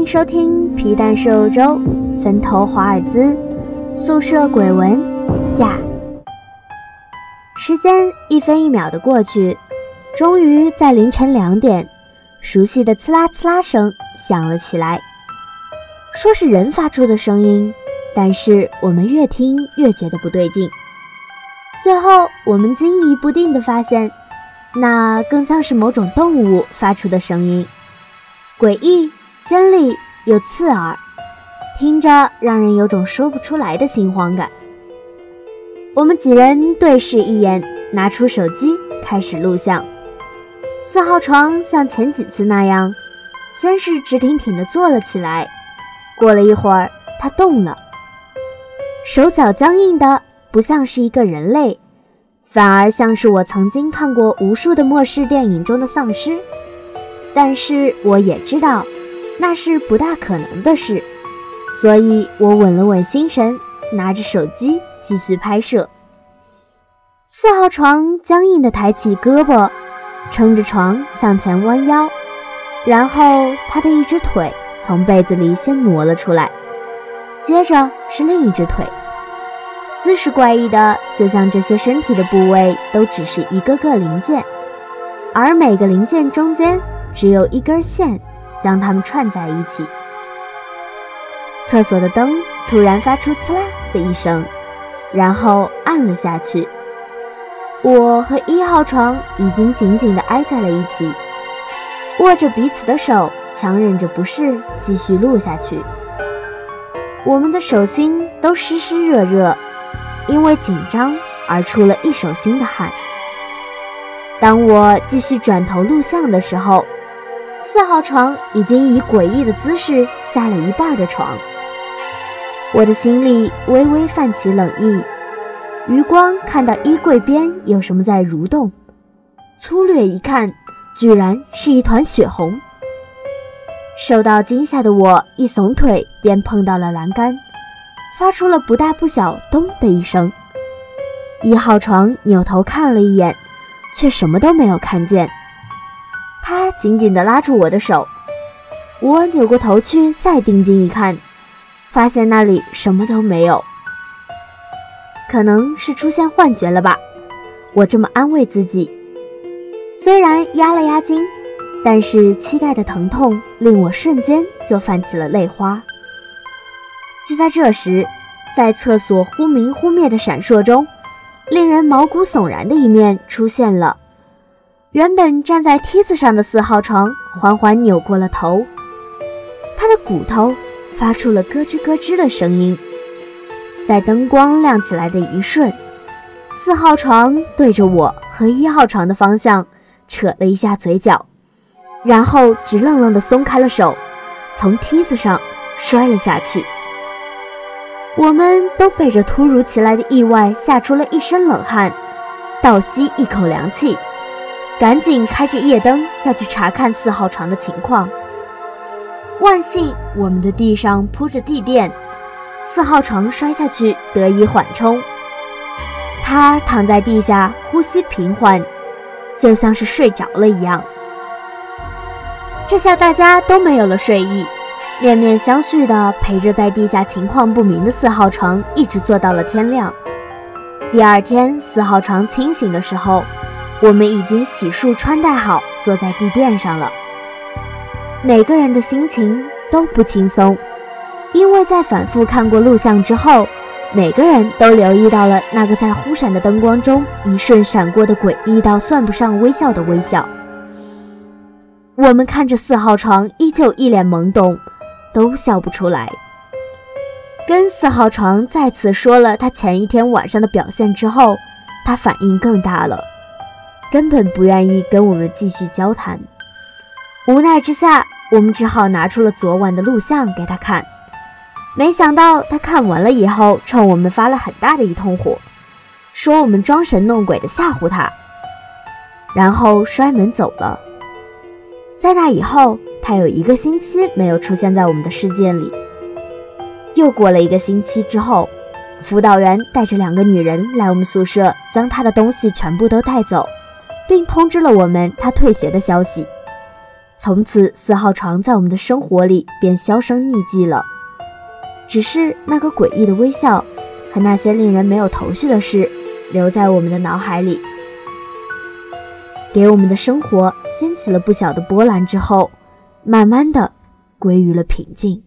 欢迎收听皮蛋瘦肉粥，坟头华尔兹，宿舍鬼文下。时间一分一秒的过去，终于在凌晨两点，熟悉的刺啦刺啦声响了起来。说是人发出的声音，但是我们越听越觉得不对劲。最后，我们惊疑不定地发现，那更像是某种动物发出的声音，诡异。尖利又刺耳，听着让人有种说不出来的心慌感。我们几人对视一眼，拿出手机开始录像。四号床像前几次那样，先是直挺挺地坐了起来，过了一会儿，它动了，手脚僵硬的不像是一个人类，反而像是我曾经看过无数的末世电影中的丧尸。但是我也知道。那是不大可能的事，所以我稳了稳心神，拿着手机继续拍摄。四号床僵硬地抬起胳膊，撑着床向前弯腰，然后他的一只腿从被子里先挪了出来，接着是另一只腿，姿势怪异的，就像这些身体的部位都只是一个个零件，而每个零件中间只有一根线。将它们串在一起。厕所的灯突然发出“呲啦”的一声，然后暗了下去。我和一号床已经紧紧地挨在了一起，握着彼此的手，强忍着不适继续录下去。我们的手心都湿湿热热，因为紧张而出了一手心的汗。当我继续转头录像的时候。四号床已经以诡异的姿势下了一半的床，我的心里微微泛起冷意。余光看到衣柜边有什么在蠕动，粗略一看，居然是一团血红。受到惊吓的我一耸腿，便碰到了栏杆，发出了不大不小“咚”的一声。一号床扭头看了一眼，却什么都没有看见。他紧紧地拉住我的手，我扭过头去再定睛一看，发现那里什么都没有。可能是出现幻觉了吧，我这么安慰自己。虽然压了压惊，但是膝盖的疼痛令我瞬间就泛起了泪花。就在这时，在厕所忽明忽灭的闪烁中，令人毛骨悚然的一面出现了。原本站在梯子上的四号床缓缓扭过了头，他的骨头发出了咯吱咯吱的声音。在灯光亮起来的一瞬，四号床对着我和一号床的方向扯了一下嘴角，然后直愣愣地松开了手，从梯子上摔了下去。我们都被这突如其来的意外吓出了一身冷汗，倒吸一口凉气。赶紧开着夜灯下去查看四号床的情况。万幸，我们的地上铺着地垫，四号床摔下去得以缓冲。他躺在地下，呼吸平缓，就像是睡着了一样。这下大家都没有了睡意，面面相觑地陪着在地下情况不明的四号床，一直坐到了天亮。第二天，四号床清醒的时候。我们已经洗漱穿戴好，坐在地垫上了。每个人的心情都不轻松，因为在反复看过录像之后，每个人都留意到了那个在忽闪的灯光中一瞬闪过的诡异到算不上微笑的微笑。我们看着四号床，依旧一脸懵懂，都笑不出来。跟四号床再次说了他前一天晚上的表现之后，他反应更大了。根本不愿意跟我们继续交谈，无奈之下，我们只好拿出了昨晚的录像给他看。没想到他看完了以后，冲我们发了很大的一通火，说我们装神弄鬼的吓唬他，然后摔门走了。在那以后，他有一个星期没有出现在我们的世界里。又过了一个星期之后，辅导员带着两个女人来我们宿舍，将他的东西全部都带走。并通知了我们他退学的消息。从此四号床在我们的生活里便销声匿迹了。只是那个诡异的微笑和那些令人没有头绪的事，留在我们的脑海里，给我们的生活掀起了不小的波澜。之后，慢慢的归于了平静。